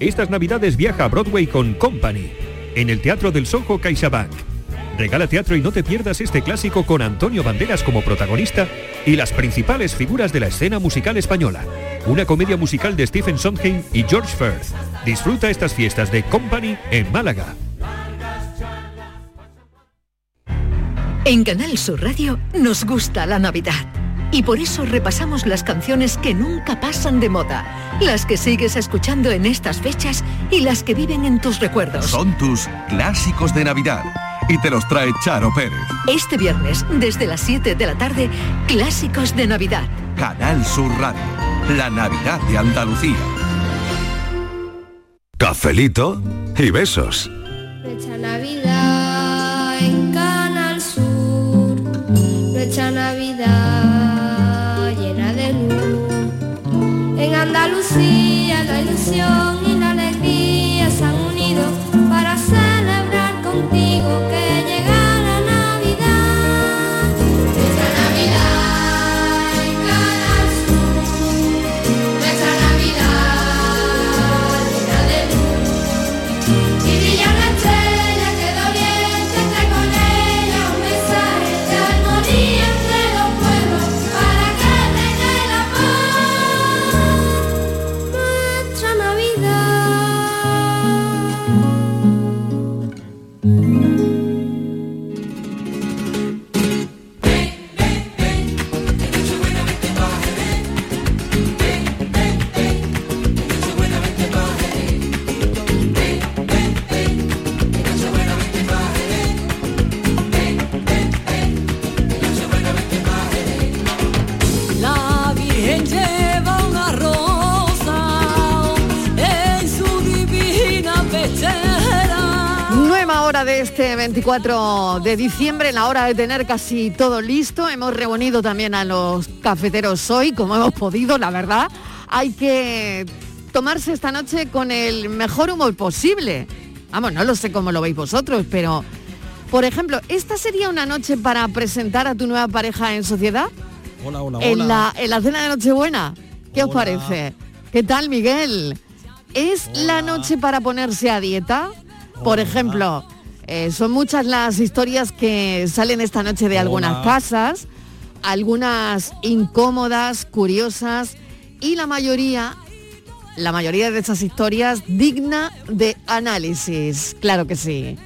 Estas navidades viaja a Broadway con Company, en el Teatro del Soho CaixaBank. Regala teatro y no te pierdas este clásico con Antonio Banderas como protagonista y las principales figuras de la escena musical española. Una comedia musical de Stephen Sondheim y George Firth. Disfruta estas fiestas de Company en Málaga. En Canal Sur Radio nos gusta la Navidad. Y por eso repasamos las canciones que nunca pasan de moda, las que sigues escuchando en estas fechas y las que viven en tus recuerdos. Son tus clásicos de Navidad y te los trae Charo Pérez. Este viernes, desde las 7 de la tarde, Clásicos de Navidad. Canal Sur Radio, la Navidad de Andalucía. Cafelito y besos. Nuestra Navidad Andalucía la ilusión 24 de diciembre, la hora de tener casi todo listo. Hemos reunido también a los cafeteros hoy, como hemos podido, la verdad. Hay que tomarse esta noche con el mejor humor posible. Vamos, no lo sé cómo lo veis vosotros, pero, por ejemplo, ¿esta sería una noche para presentar a tu nueva pareja en sociedad? Hola, hola, en hola. la, en la cena de Nochebuena. ¿Qué os parece? ¿Qué tal, Miguel? ¿Es la noche para ponerse a dieta? Por ejemplo, eh, son muchas las historias que salen esta noche de algunas Hola. casas, algunas incómodas, curiosas, y la mayoría, la mayoría de esas historias digna de análisis. Claro que sí.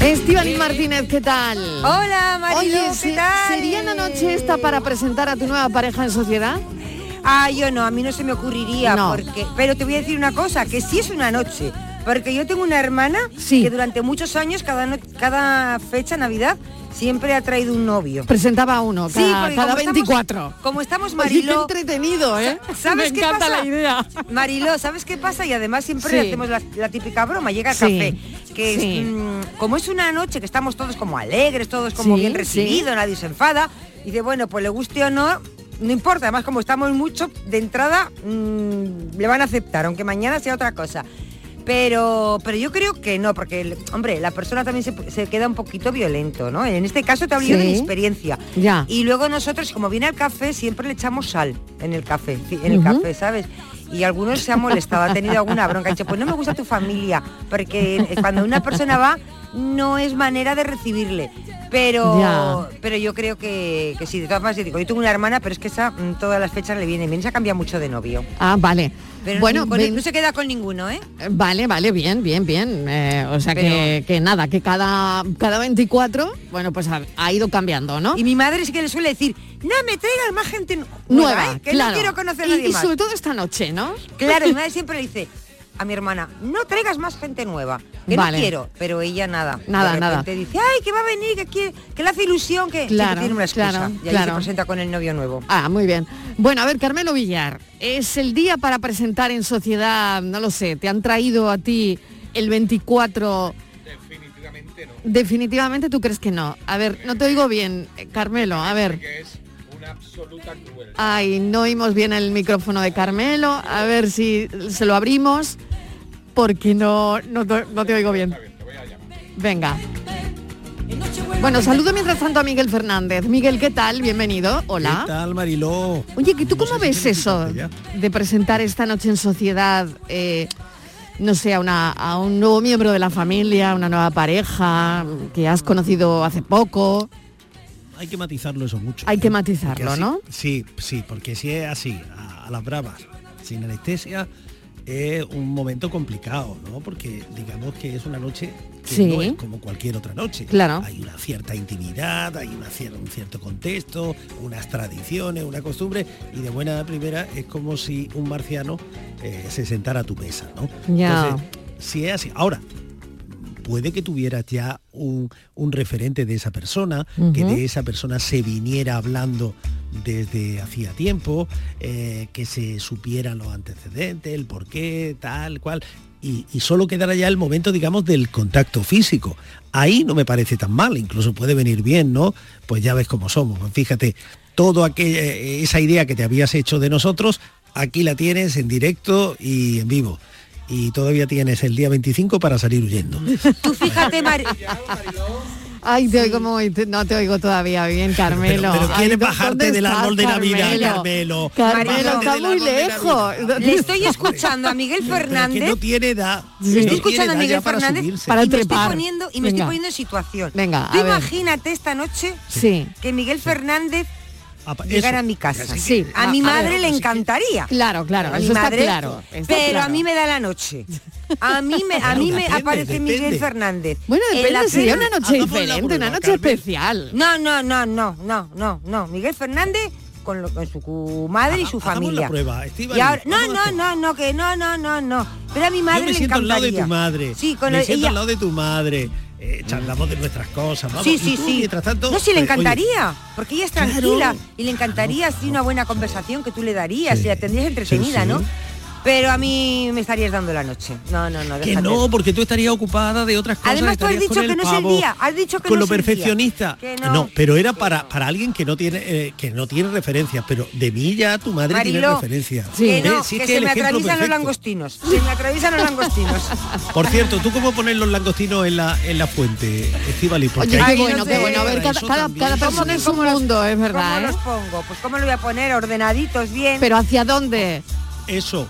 Estivaliz Martínez, ¿qué tal? Hola, Mariló, Oye, ¿qué ¿se- tal? ¿sería la noche esta para presentar a tu nueva pareja en sociedad? Ah, yo no, a mí no se me ocurriría, No. porque, pero te voy a decir una cosa, que sí es una noche, porque yo tengo una hermana que durante muchos años, cada, no- cada fecha, Navidad, siempre ha traído un novio. Presentaba uno Sí, cada, porque cada como estamos- 24. como estamos Mariló... qué entretenido, ¿eh? ¿Sabes Me qué encanta pasa? la idea. Mariló, ¿sabes qué pasa? Y además siempre Sí. hacemos la, la típica broma, llega el Sí, café. Que es, sí. mm, como es una noche que estamos todos como alegres, todos como Sí, bien sí. recibidos, nadie se enfada. Y dice, bueno, pues le guste o no, no importa. Además, como estamos mucho, de entrada mm, le van a aceptar, aunque mañana sea otra cosa. Pero, pero yo creo que no, porque, el- hombre, la persona también se, se queda un poquito violento, ¿no? En este caso te hablo yo de mi Sí. experiencia. Ya. Y luego nosotros, como viene el café, siempre le echamos sal en el café, en el café, ¿sabes? Y algunos se han molestado, ha tenido alguna bronca. Ha dicho, pues no me gusta tu familia, porque eh, cuando una persona va, no es manera de recibirle. Pero, Ya. pero yo creo que, que sí, de todas maneras, yo digo, yo tengo una hermana, pero es que esa mm, todas las fechas le viene bien, se ha cambiado mucho de novio. Ah, vale. Pero bueno, ven- no se queda con ninguno, ¿eh? Vale, vale, bien, bien, bien. Eh, o sea que, Pero- que nada, que cada, cada 24, bueno, pues ha, ha ido cambiando, ¿no? Y mi madre sí que le suele decir, no, me traigan más gente nu- Nueva, ¿eh? que claro. no quiero conocer a y, nadie y más. sobre todo esta noche, ¿no? Claro, mi madre siempre le dice, a mi hermana, no traigas más gente nueva, que Vale. no quiero, pero ella nada. Nada, de nada. repente dice, ay, que va a venir, que quiere, que le hace ilusión, que Claro, tiene una excusa. claro, y ahí claro. se presenta con el novio nuevo. Ah, muy bien. Bueno, a ver, Carmelo Villar, es el día para presentar en sociedad, no lo sé, te han traído a ti el 24... Definitivamente no. Definitivamente tú crees que no. A ver, no te oigo bien, eh, Carmelo, a ver. Ay, no oímos bien el micrófono de Carmelo, a ver si se lo abrimos, porque no, no, te- no te oigo bien. Venga. Bueno, saludo mientras tanto a Miguel Fernández. Miguel, ¿qué tal? Bienvenido. Hola. ¿Qué tal, Mariló? Oye, ¿que ¿tú No cómo sé ves eso de presentar esta noche en sociedad, eh, no sé, a, una- a un nuevo miembro de la familia, una nueva pareja que has conocido hace poco? Hay que matizarlo eso mucho. Hay que ¿eh? matizarlo, así- ¿no? Sí, sí, porque si es así, a, a las bravas, sin anestesia, es un momento complicado, ¿no? Porque digamos que es una noche que Sí. no es como cualquier otra noche. Claro. Hay una cierta intimidad, hay una cier- un cierto contexto, unas tradiciones, una costumbre, y de buena primera es como si un marciano eh, se sentara a tu mesa, ¿no? Ya. Entonces, si es así. Ahora, puede que tuvieras ya un, un referente de esa persona, que de esa persona se viniera hablando desde hacía tiempo, eh, que se supieran los antecedentes, el por qué, tal cual. Y, y solo quedara ya el momento, digamos, del contacto físico. Ahí no me parece tan mal, incluso puede venir bien, ¿no? Pues ya ves cómo somos. Pues fíjate, toda esa idea que te habías hecho de nosotros, aquí la tienes en directo y en vivo. Y todavía tienes el día 25 para salir huyendo. Tú fíjate, Mari- Ay, te oigo muy, te- no te oigo todavía bien, Carmelo. Pero- quieres ¿dó- bajarte del árbol de Navidad, Carmelo. Carmelo, está muy lejos. le estoy escuchando a Miguel Pero que Fernández. no tiene edad. Sí. no Estoy escuchando a Miguel para Fernández subirse. Para y me estoy poniendo y me Venga. estoy poniendo en situación. Venga, Tú a ver. imagínate esta noche Sí. que Miguel Fernández Llegara eso. a mi casa. Sí. A mi A- a madre ver, le sí que- encantaría. Claro, claro, a mi eso está madre, claro. está pero claro. a mí me da la noche. A mí me, a mí me aparece depende. Miguel Fernández. Bueno, En depende, la sería una noche la diferente, prueba, una noche Carmen. especial. No, no, no, no, no, no, no. Miguel Fernández con, lo- con su madre y su hagamos familia. la prueba, Estíbaliz, Y ahora- no, no, no, no, que no, no, no, no. Pero a mi madre Yo me le siento al lado de encantaría. tu madre. Sí, con me el- siento ella. al lado de tu madre. Eh, charlamos de nuestras cosas. Vamos. Sí, sí, tú, sí. Mientras tanto, no, sí, le oye, encantaría, porque ella es Claro. tranquila y le encantaría así una buena conversación que tú le darías Sí. y la tendrías entretenida, Sí, sí. ¿no? Pero a mí me estarías dando la noche. No, no, no, que no, porque tú estarías ocupada de otras cosas. Además, tú has dicho que no es el día, has dicho que con no lo es el día. perfeccionista. Que no. pero era para, para alguien que no tiene eh, que no tiene referencias, pero de mí ya tu madre tiene referencias. que no. Si es que se me atraviesan los langostinos. Se me atraviesan los langostinos. Por cierto, ¿tú cómo pones los langostinos en la en la fuente, Estivali? Oye, Porque hay- Ay, no bueno, sé. qué bueno. A ver, cada, ¿Cómo persona es cómo los- mundo, es ¿Cómo verdad, ¿eh? los pongo? Pues cómo lo voy a poner ordenaditos bien. Pero ¿hacia dónde? Eso.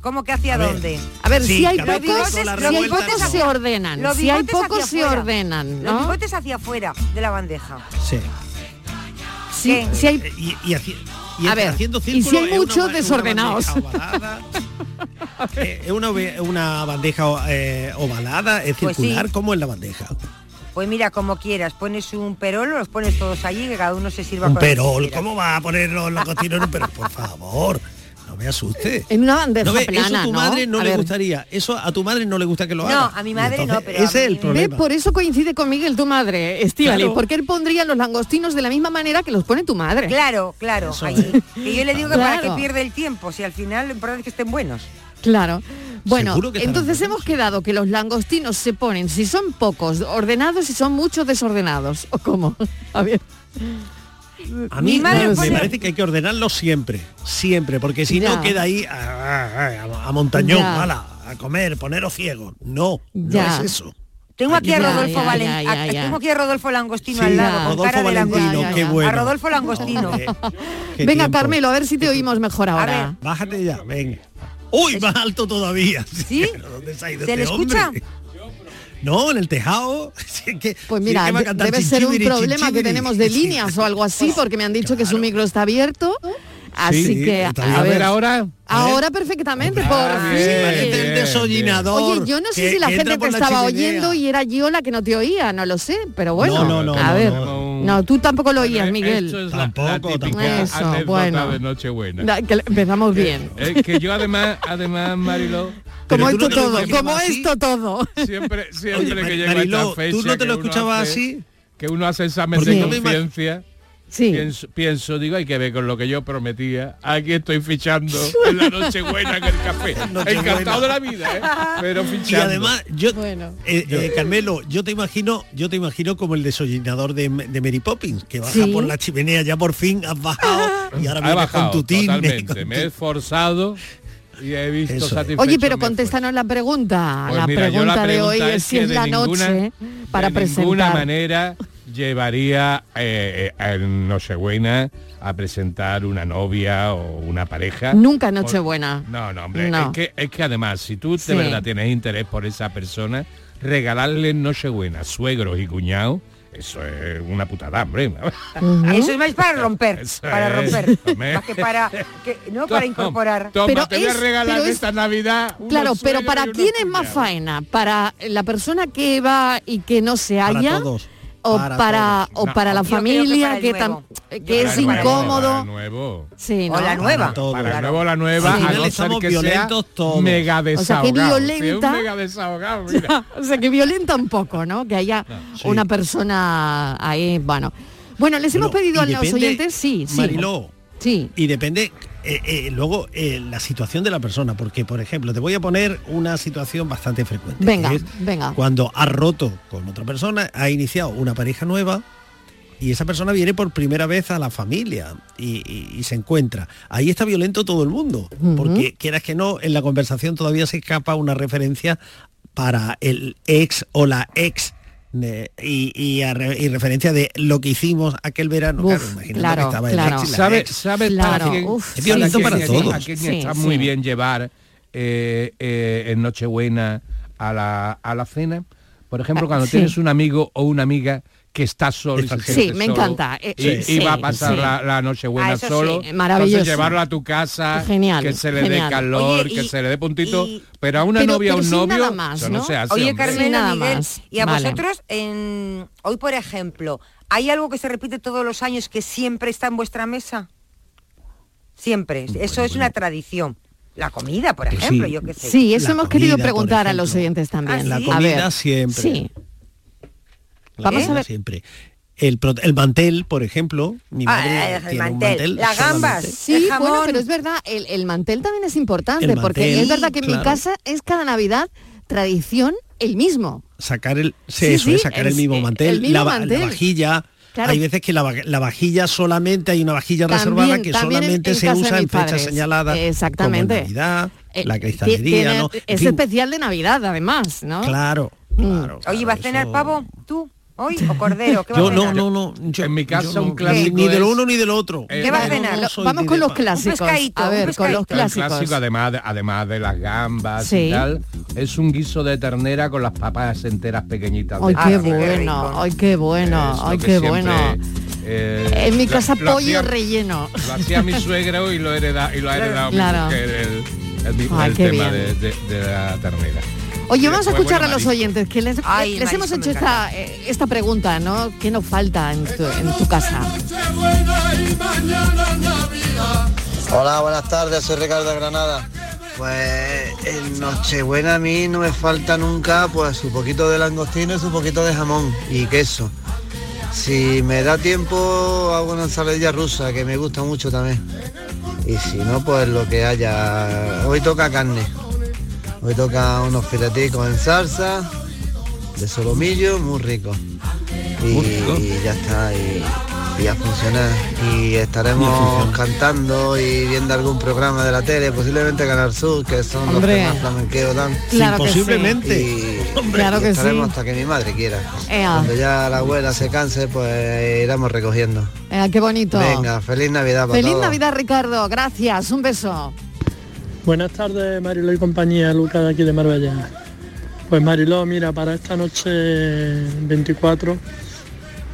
¿Cómo que hacia A ver. dónde? A ver, Sí, si hay pocos, si hay ¿no? se ordenan. Los Si hay bigotes pocos hacia se ordenan, Los bigotes hacia afuera de la bandeja. Sí. ¿Qué? si hay Eh, Y, y haci- y A ver, haciendo y si hay muchos una desordenados. ovalada. Eh, es una, ove- una bandeja eh, ovalada, es Pues sí. circular, como en la bandeja. Pues mira, como quieras, pones un perol, los pones todos allí, que cada uno se sirva Un con perol. ¿cómo va a poner los langostinos en un perol? Por favor, no me asuste. en una bandeja No ve, plana, eso a tu ¿no? madre no A le ver, gustaría. Eso a tu madre no le gusta que lo No, haga. a mi Y madre no, pero ese es el problema. Por eso coincide con Miguel, tu madre, Estivali, Claro. porque él pondría los langostinos de la misma manera que los pone tu madre. Claro, claro. Que yo le digo que para que pierde el tiempo, si al final lo importante es que estén buenos. Claro. Bueno, entonces hemos quedado que los langostinos se ponen, si son pocos, ordenados y son muchos desordenados. ¿O cómo? A ver. A mí Mi madre me, pone- parece que hay que ordenarlo siempre, siempre, porque si Ya. no queda ahí a, a- a- a montañón, ala, a comer, poneros ciegos. No, Ya. no es eso. Tengo aquí a Rodolfo ya, Valen- ya, ya, a- ya. Tengo aquí a Rodolfo Langostino Sí, al lado, con Rodolfo cara de langostino. qué bueno. A Rodolfo Langostino. Qué Venga, tiempo. Carmelo, a ver si te oímos mejor ahora. ver. Bájate ya, venga. Uy, más alto todavía. ¿Sí? ¿Dónde se ha ido ¿Se le este hombre? escucha? No, en el tejado. Que- Pues mira, que debe ser un problema que tenemos de líneas o algo así, porque me han dicho que su micro está abierto. Así Sí, que, está a ver, A ver ahora. Ahora perfectamente, por Ah, fin. bien, desollinador. Oye, yo no sé que- si la gente te la estaba chimenea. oyendo y era yo la que no te oía, no lo sé, pero bueno, No, no, no, a no, ver, no. no, tú tampoco lo oías, Esto Miguel. es la- Tampoco, la tampoco. Eso, bueno. de Nochebuena. Da- que empezamos bien. Eh, que yo además, además, Marilo, como no esto todo, como esto todo. Siempre, siempre Oye, que Mari- llega Mariló, esta fecha... ¿tú no te lo escuchabas hace- así? Que uno hace examen de conciencia. Sí. Pienso, pienso, digo, hay que ver con lo que yo prometía. Aquí estoy fichando en la noche buena en el café. Encantado de la vida, ¿eh? Pero fichando. Y además, yo, Bueno. eh, eh, Carmelo, yo te imagino, yo te imagino como el desollinador de, de Mary Poppins, que baja Sí. por la chimenea, ya por fin has bajado y ahora ha vienes bajado con tu tine. totalmente. con Me tu- he esforzado y he visto satisfecho Oye, pero contéstanos la pregunta. Pues la, mira, pregunta la de hoy es es si que es la ninguna- noche para de ninguna presentar. manera llevaría eh, eh, en Nochebuena a presentar una novia o una pareja. Nunca Nochebuena. No, no, hombre. No. Es, que, es que además, si tú de Sí. verdad tienes interés por esa persona, regalarle en Nochebuena suegros y cuñados, eso es una putada, hombre. Eso es más para romper, Eso para es, romper. Más que para, que, no para incorporar. Toma, Pero te voy a es- regalar pero es- esta Navidad. Claro, pero ¿para quién es más faena? ¿Para la persona que va y que no se Para halla? todos. O para o No, para la que familia para que, creo es incómodo. Nuevo. Sí, ¿no? O la nueva. todo. Para el nuevo la nueva, Sí. a no ser que violentos sea todos. mega O sea, que desahogado. Si violenta- un mega desahogado, mira. o sea, que violenta un poco, ¿no? Que haya Sí. una persona ahí, bueno. Bueno, les hemos Bueno, pedido a y los depende, oyentes, sí, sí. Mariló, Sí. Y depende eh, eh, luego eh, la situación de la persona, porque por ejemplo, te voy a poner una situación bastante frecuente. Venga, es venga. Cuando has roto con otra persona, ha iniciado una pareja nueva y esa persona viene por primera vez a la familia y, y- y se encuentra. Ahí está violento todo el mundo, porque quieras que no, en la conversación todavía se escapa una referencia para el ex o la ex. Eh, y, y a y referencia de lo que hicimos aquel verano Uf, claro, imagínate claro, que estaba el claro. ¿Sabe, sabe Claro, para uf, Es violento quién para es- todos. Sí, está sí. muy bien llevar eh, eh, en Nochebuena a la, a la cena. Por ejemplo, Ah, cuando sí. tienes un amigo o una amiga que está solo y se Sí, me solo encanta. Eh, y, sí, y va a pasar sí. la, la Nochebuena Ah, sí, solo. maravilloso. Entonces llevarlo a tu casa, Genial, que se le genial. dé calor, Oye, que se le dé puntito. y- pero a una Pero- novia o un novio, nada más, no, ¿no? se hace, Oye, Sí, nada Miguel, más. y a Vale. vosotros, en, hoy por ejemplo, ¿hay algo que se repite todos los años que siempre está en vuestra mesa? Siempre. Eso es una tradición. La comida, por ejemplo, sí. yo qué sé. Sí, eso La hemos querido comida, preguntar a los oyentes también. Ah, La comida ver, siempre. Sí. La Vamos a ver. siempre. El, mantel, por ejemplo, mi Ah, madre el tiene un mantel. Las solamente. gambas. Sí, El jamón. bueno, pero es verdad, el, el mantel también es importante, porque es verdad que en mi casa es cada Navidad tradición el mismo. sacar el sí, Sí, eso sí, es sacar el mismo eh, mantel, el mismo la, vajilla Claro. hay veces que la, va- la vajilla solamente hay una vajilla También- reservada que en- solamente en se usa en fechas padres. señaladas Exactamente. como Navidad Eh, la cristalería ¿no? En Es fin, especial de Navidad, además, ¿no? claro, Mm. claro, Oye, ¿vas a cenar pavo tú hoy o cordero? ¿Qué yo a no cenar? no no yo- En mi casa yo un clásico ni, ni de lo es- uno ni del otro Eh, ¿Qué vas a Yo no cenar? Lo- soy Vamos con los clásicos. a un ver, con los pescadito. El clásicos. clásico, además de, además de las gambas Sí. y tal, es un guiso de ternera con las papas enteras pequeñitas. Ay, qué bueno, ay, qué bueno, lo ay, qué bueno. eh, En mi lo- casa lo pollo hacía- relleno. Lo hacía mi suegro y lo, hereda, y lo ha heredado Claro. mi mujer, el, el, tema bien. de, de- de la ternera. Oye, vamos a escuchar a los oyentes, que les, Ay, les hemos hecho esta, eh, esta pregunta, ¿no? ¿Qué nos falta en tu, en tu casa? Hola, buenas tardes, soy Ricardo de Granada. Pues en Nochebuena a mí no me falta nunca pues su poquito de langostino y su poquito de jamón y queso. Si me da tiempo hago una ensaladilla rusa que me gusta mucho también. Y si no, pues lo que haya. Hoy toca carne. Hoy toca unos fileticos en salsa, de solomillo, muy rico. Y, Muy rico. y ya está, y, y a funcionar. Y estaremos cantando y viendo algún programa de la tele, posiblemente Canal Sur, que son Hombre. los que más flamenqueo dan. Claro sí. posiblemente Y, Claro y que estaremos sí. hasta que mi madre quiera. Ea. Cuando ya la abuela se canse, pues iremos recogiendo. Qué bonito. Venga, feliz Navidad para Feliz todos. Navidad, Ricardo. Gracias. Un beso. Buenas tardes, Mariló y compañía, Luca de aquí de Marbella. Pues Mariló, mira, para esta noche 24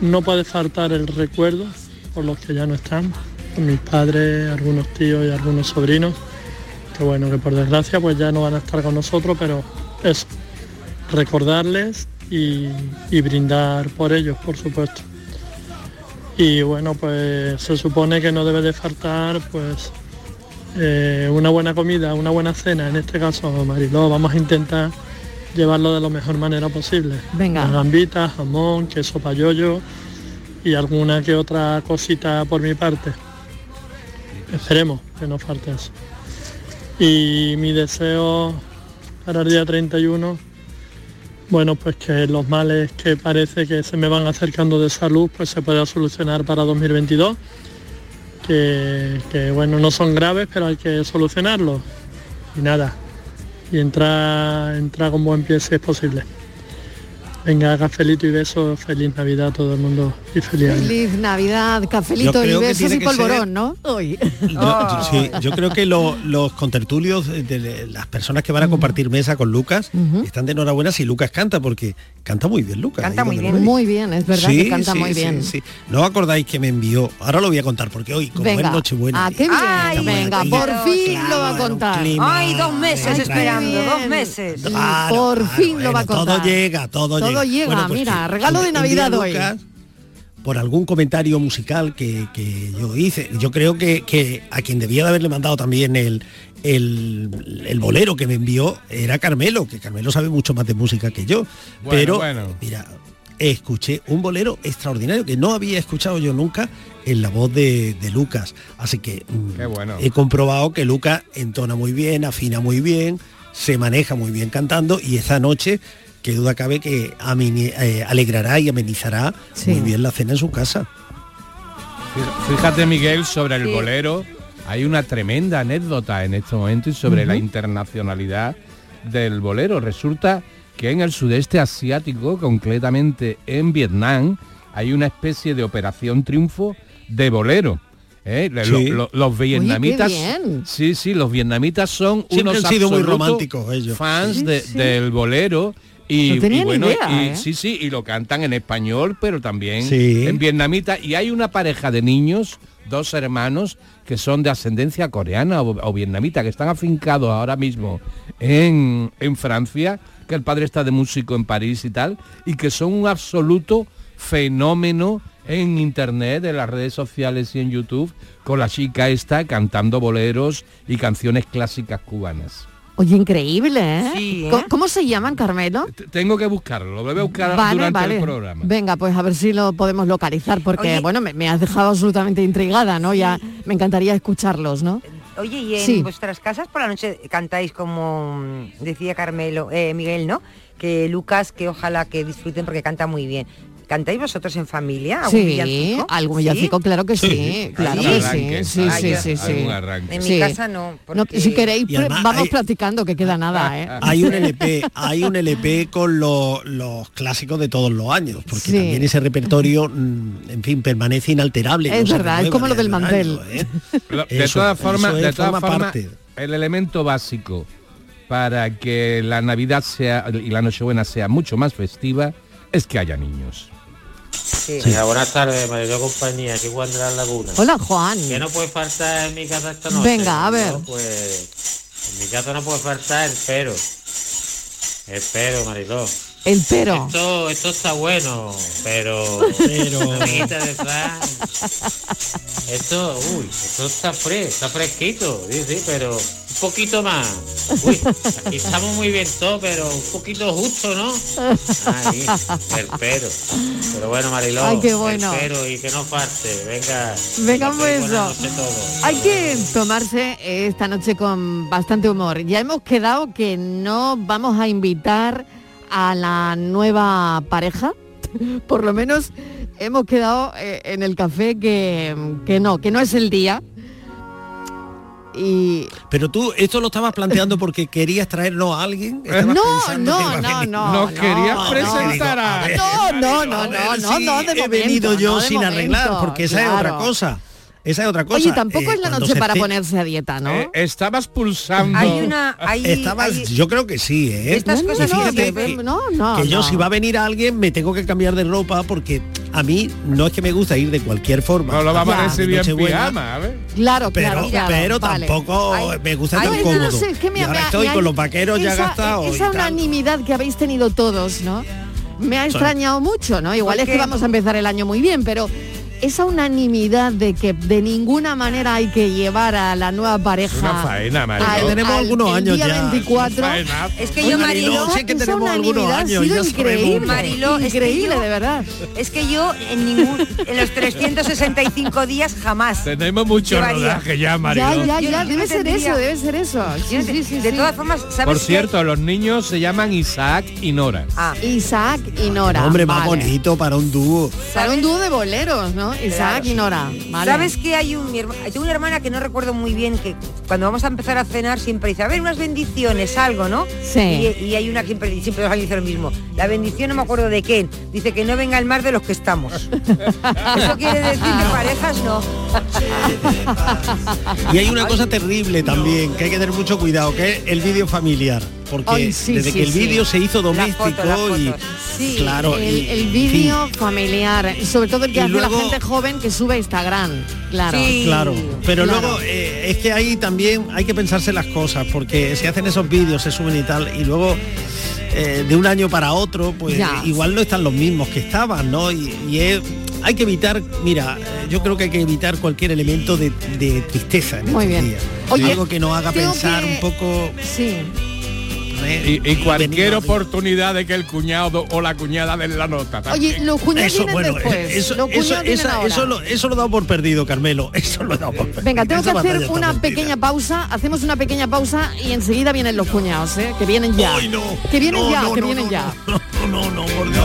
no puede faltar el recuerdo por los que ya no están, por mis padres, algunos tíos y algunos sobrinos, que bueno, que por desgracia pues ya no van a estar con nosotros, pero eso, recordarles y, y brindar por ellos, por supuesto. Y bueno, pues se supone que no debe de faltar pues eh, una buena comida, una buena cena, en este caso Mariló, vamos a intentar llevarlo de la mejor manera posible. Venga. Las gambitas, jamón, queso payollo y alguna que otra cosita por mi parte. Esperemos que no falte eso. Y mi deseo para el día 31, bueno, pues que los males que parece que se me van acercando de salud, pues se pueda solucionar para 2022. Que, bueno, no son graves, pero hay que solucionarlos. Y nada, y entrar, entrar con buen pie si es posible. Venga, cafelito y besos, feliz Navidad a todo el mundo y feliz año. Feliz Navidad, cafelito y besos y polvorón, ser- ¿no? Hoy. Yo, yo- sí, yo creo que lo- los contertulios de, de las personas que van a compartir mesa con Lucas están de enhorabuena si Lucas canta, porque canta muy bien Lucas. Canta muy bien. Muy bien, es verdad Sí, que canta sí, muy bien. sí. ¿No os acordáis que me envió? Ahora lo voy a contar porque hoy, como Venga. es Nochebuena. Ah, qué bien. Ay, Venga, aquí, por fin claro, lo va a contar. clima. Ay, dos meses esperando, dos meses. Claro, por claro, fin lo va a contar. Todo llega, todo, Todo llega. Llega, Bueno, pues mira, regalo de Navidad hoy. Lucas, por algún comentario musical que, que yo hice, yo creo que, que a quien debía de haberle mandado también el, el, el bolero que me envió era Carmelo, que Carmelo sabe mucho más de música que yo. Bueno, pero, bueno. mira, escuché un bolero extraordinario que no había escuchado yo nunca en la voz de, de Lucas. Así que mm, Qué bueno. he comprobado que Lucas entona muy bien, afina muy bien, se maneja muy bien cantando y esta noche, que duda cabe que ameni- eh, alegrará y amenizará Sí. muy bien la cena en su casa. Fíjate Miguel sobre el Sí. bolero, hay una tremenda anécdota en este momento y sobre la internacionalidad del bolero. Resulta que en el sudeste asiático, concretamente en Vietnam, hay una especie de operación triunfo de bolero. ¿eh? Sí. los vietnamitas, sí, sí, los vietnamitas son Siempre unos han sido muy románticos ellos. fans Sí, de- sí. del bolero y, No bueno, idea, y- ¿eh? sí, sí, y lo cantan en español, pero también Sí. en vietnamita. Y hay una pareja de niños, dos hermanos, que son de ascendencia coreana o, o vietnamita, que están afincados ahora mismo en, en Francia, que el padre está de músico en París y tal, y que son un absoluto fenómeno en internet, en las redes sociales y en YouTube, con la chica esta cantando boleros y canciones clásicas cubanas. Oye, increíble, ¿eh? Sí, ¿eh? ¿Cómo, cómo se llaman, Carmelo? T- Tengo que buscarlo, lo voy a buscar Vale, durante vale. el programa. Venga, pues a ver si lo podemos localizar, porque Oye. bueno, me, me has dejado absolutamente intrigada, ¿no? Ya me encantaría escucharlos, ¿no? Oye, y en Sí. vuestras casas por la noche cantáis como mm, decía Carmelo, eh, Miguel, ¿no? Que Lucas, que ojalá que disfruten porque canta muy bien. ¿Cantáis vosotros en familia? ¿Algún Sí, villancico? algún ¿Sí? villancico, claro que sí, Sí. claro Algún que sí, arranque, sí, algún- sí, sí, sí. algún arranque. En mi casa no. Si queréis, además vamos hay- practicando, que queda nada, ¿eh? Hay un LP, hay un LP con lo- los clásicos de todos los años, porque Sí. también ese repertorio, mm, en fin, permanece inalterable. Es no verdad, es como lo del mantel. ¿eh? Lo- de todas formas, de todas forma formas, el elemento básico para que la Navidad sea y la Nochebuena sea mucho más festiva es que haya niños. Sí. Venga, buenas tardes, Mariló Compañía, aquí Juan de la Laguna. Hola, Juan. Que no puede faltar en mi casa esta noche. Venga, a ver. ¿no? Pues en mi casa no puede faltar el pero. El pero, Mariló. El pero. Esto, esto está bueno, pero... Pero- Amiguita de Fran, Esto, uy, esto está fresco, está fresquito, sí, sí, pero un poquito más. Uy, aquí estamos muy bien todos, pero un poquito justo, ¿no? Ahí, el pero. Pero bueno, Mariló, Ay, qué bueno. el pero y que no falte. Venga. Venga, un beso. todos. Hay que tomarse esta noche con bastante humor. Ya hemos quedado que no vamos a invitar a la nueva pareja. Por lo menos hemos quedado eh, en el café que, que no, que no es el día. Y Pero tú, esto lo estabas planteando porque querías traernos a alguien. ¿Estabas no, no, a no, venir? no. Nos no, querías no. presentar a- A No, no, no, no, no, no, de he momento, venido yo no, sin arreglar, momento, porque esa es otra claro. cosa. Esa es otra cosa. Oye, tampoco Eh, es la noche para te- ponerse a dieta, ¿no? Eh, estabas pulsando. Hay una... Hay, Estabas, hay- yo creo que sí, ¿eh? Estas No, no, cosas no, fíjate que- que- no, no, que yo no. si va a venir alguien me tengo que cambiar de ropa porque a mí no es que me gusta ir de cualquier forma. No lo vamos Ya. a recibir en Nochebuena, pijama, a ver. Claro, Pero, claro, pero vale. tampoco Hay- me gusta tan No, cómodo. no sé, es que me, y ahora me- estoy me con los vaqueros ya gastados. Esa unanimidad que habéis tenido todos, ¿no? Me ha extrañado mucho, ¿no? Igual ¿Por es que vamos a empezar el año muy bien, pero esa unanimidad de que de ninguna manera hay que llevar a la nueva pareja Una faena, Mariló. Tenemos al- algunos el años día ya. 24 Faena. Es que yo, Mariló, Mariló, sí que esa tenemos algunos unanimidad años, ha sido ya increíble, Mariló, es que increíble yo- de verdad. es que yo en ningún, en los 365 días jamás. Tenemos mucho Llevaría. rodaje ya, Ya, Mariló. ya, ya, no debe ser tendría- eso, debe ser eso. Sí, sí, sí, de sí. todas formas, ¿sabes Por qué? cierto, los niños se llaman Isaac y Nora. Ah, Isaac y Nora. Hombre, más vale. bonito para un dúo. Para un dúo de boleros, ¿no? Isaac y Nora. Vale. ¿Sabes que hay un mi herma- tengo una hermana que no recuerdo muy bien que cuando vamos a empezar a cenar siempre dice, a ver, unas bendiciones, algo, ¿no? Sí. Y, y hay una que siempre, siempre nos dice lo mismo. La bendición no me acuerdo de qué. Dice que no venga el mar de los que estamos. Eso quiere decir que parejas no. Y hay una cosa terrible también, que hay que tener mucho cuidado, que es el vídeo familiar. Porque Ay, sí, desde sí, que el sí. vídeo se hizo doméstico foto, y claro, el, y- el vídeo familiar, sobre todo el que Y hace luego- la gente joven que sube a Instagram, claro. Claro, pero Claro. luego eh, es que ahí también hay que pensarse las cosas, porque si hacen esos vídeos, se suben y tal, y luego eh, de un año para otro, pues Ya. igual no están los mismos que estaban, ¿no? Y, y es- hay que evitar, mira, yo creo que hay que evitar cualquier elemento de, de tristeza en Muy estos bien. días. Oye, Algo que nos haga pensar que- un poco... Sí. Y, y cualquier oportunidad de que el cuñado o la cuñada den la nota. también. Oye, los cuñados Eso, vienen bueno, después. eso, los eso, cuñados vienen esa- ahora. eso lo, eso lo he dado por perdido, Carmelo. Eso lo he dado por perdido. Venga, tengo que hacer una pequeña pausa, hacemos una pequeña pausa y enseguida vienen los cuñados, ¿eh? Que vienen ya. Ay, no. Que vienen No, ya, no, que no, vienen no, ya. No, no, no, por Dios.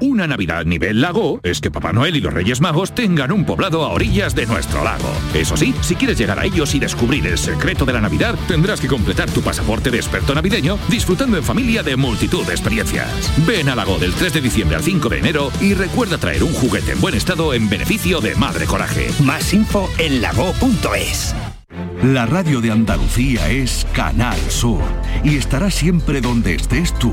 Una Navidad nivel lago es que Papá Noel y los Reyes Magos tengan un poblado a orillas de nuestro lago. Eso sí, si quieres llegar a ellos y descubrir el secreto de la Navidad, tendrás que completar tu pasaporte de experto navideño disfrutando en familia de multitud de experiencias. Ven a Lago del 3 de diciembre al 5 de enero y recuerda traer un juguete en buen estado en beneficio de Madre Coraje. Más info en lago.es. La radio de Andalucía es Canal Sur y estará siempre donde estés tú.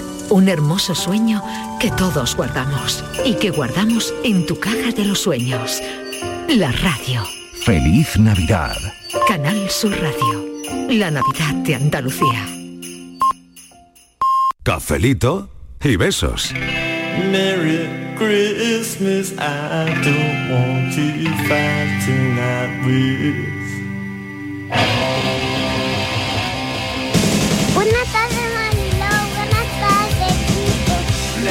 Un hermoso sueño que todos guardamos y que guardamos en tu caja de los sueños. La radio. Feliz Navidad. Canal Sur Radio. La Navidad de Andalucía. Cafelito y besos. Merry Christmas, I don't want to fight tonight with.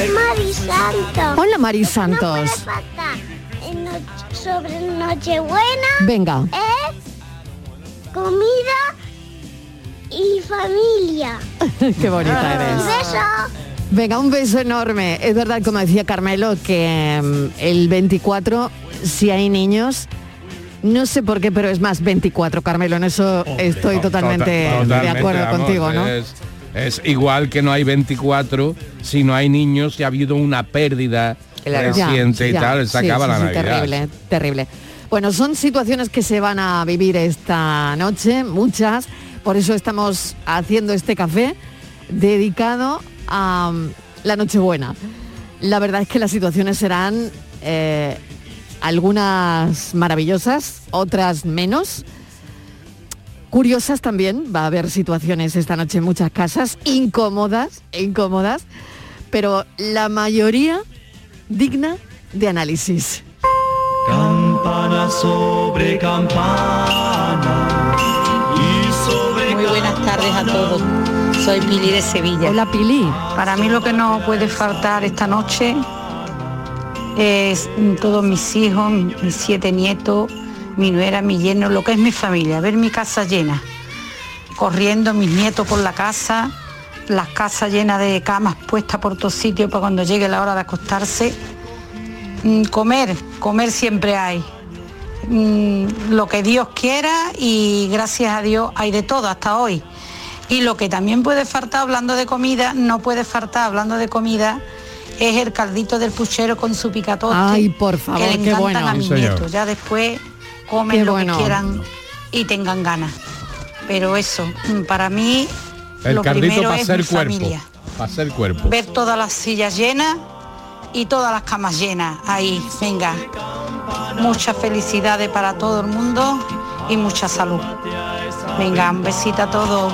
Mari Santos. Hola, Mari Santos. sobre Nochebuena. Venga. Es comida y familia. Qué bonita eres. besos. Venga, un beso enorme. Es verdad, como decía Carmelo, que mm, el 24, si hay niños, no sé por qué, pero es más 24, Carmelo. En eso estoy totalmente, Tota- de totalmente, acuerdo vamos, contigo, ¿no? Es, es igual que no hay 24, si no hay niños, si ha habido una pérdida reciente y Ya, tal, se sí, acaba sí, la sí, Navidad. Terrible, terrible. Bueno, son situaciones que se van a vivir esta noche, muchas. Por eso estamos haciendo este café dedicado a mm, la Nochebuena. La verdad es que las situaciones serán eh, algunas maravillosas, otras menos. Curiosas también, va a haber situaciones esta noche en muchas casas, incómodas, incómodas, pero la mayoría digna de análisis. Campana sobre campana y sobre Muy buenas tardes a todos. Soy Pili de Sevilla. Hola Pili. Para mí lo que no puede faltar esta noche es todos mis hijos, mis siete nietos, mi nuera, mi yerno, lo que es mi familia, ver mi casa llena, corriendo mis nietos por la casa, las casas llenas de camas puestas por todos sitios para cuando llegue la hora de acostarse. Mm, Comer, comer siempre hay. Mm, Lo que Dios quiera y gracias a Dios hay de todo hasta hoy. Y lo que también puede faltar hablando de comida, no puede faltar hablando de comida, es el caldito del puchero con su picatoste. Ay, por favor, que le qué encantan bueno. a mis nietos. Ya después comen Qué lo bueno. que quieran y tengan ganas. Pero eso, para mí, El lo primero para es ser mi cuerpo. familia. Para ser cuerpo. Ver todas las sillas llenas y todas las camas llenas. Ahí, venga. Muchas felicidades para todo el mundo y mucha salud. Venga, un besito a todos.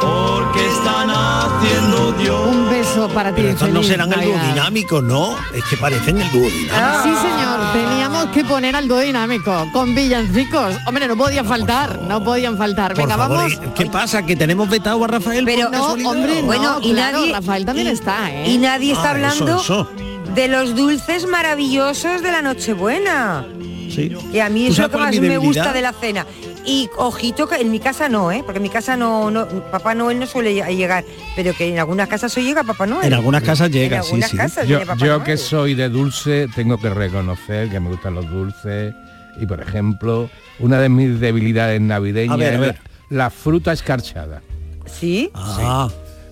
porque están haciendo Dios. Un beso para ti. Pero estos no serán el dúo dinámico, ¿no? Es que parecen el dúo dinámico. Sí, señor, teníamos que poner al dúo dinámico con villancicos. Hombre, no podía faltar, no podían faltar. Por Venga, favor, vamos. ¿qué pasa? ¿Que tenemos vetado a Rafael? Pero no, hombre, no, Bueno, y claro, nadie- Rafael también y- está, ¿eh? Y nadie está Ah, hablando eso. de los dulces maravillosos de la Nochebuena. Sí. Y a mí ¿Tú es lo que más me gusta de la cena. Y ojito que en mi casa no, ¿eh? Porque en mi casa no, no Papá Noel no suele lle- llegar, pero que en algunas casas hoy llega Papá Noel. En algunas casas llega, en sí, algunas sí. casas Yo, viene Papá yo Noel. que soy de dulce tengo que reconocer que me gustan los dulces y por ejemplo una de mis debilidades navideñas A ver, a es ver. La fruta escarchada. ¿Sí? Ah,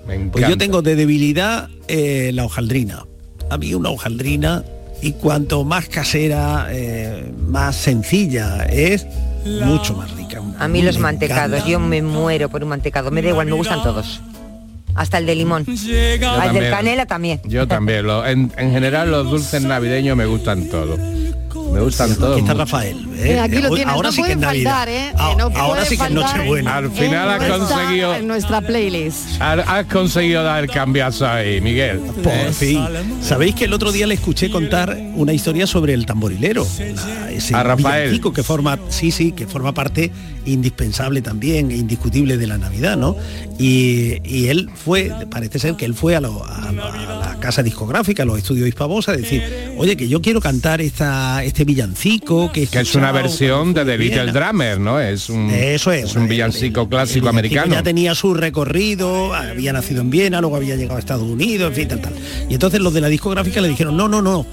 Me encanta. pues yo tengo de debilidad eh, la hojaldrina. A mí una hojaldrina y cuanto más casera, eh, más sencilla es, mucho más rica. A mí los mantecados, encanta. yo me muero por un mantecado, me da igual, me gustan todos. Hasta el de limón. Al del también. canela también. Yo también. lo- en, en general los dulces navideños me gustan todos. Me gustan todos. Aquí está. Rafael. Eh, aquí lo Hoy- tienes, ahora no sí que es Navidad. faltar, ¿eh? Ah, Eh, no ahora sí que es Nochebuena. Al final has conseguido- en nuestra playlist. Has has conseguido dar el cambiazo ahí, Miguel. Por Eh, fin. Sabéis que el otro día le escuché contar una historia sobre el tamborilero, la- ese A Rafael. que forma, sí, sí, que forma parte indispensable también, e indiscutible de la Navidad, ¿no? Y, y él fue, parece ser que él fue a, lo- a la- a la casa discográfica, a los estudios Hispavox, a decir, oye, que yo quiero cantar esta, este villancico, que, Que es una versión de The Viena". Little Drummer, ¿no? Es un, Eso es. un villancico clásico El americano. Ya tenía su recorrido, había nacido en Viena, luego había llegado a Estados Unidos, en fin, tal, tal. Y entonces los de la discográfica le dijeron, no, no, no,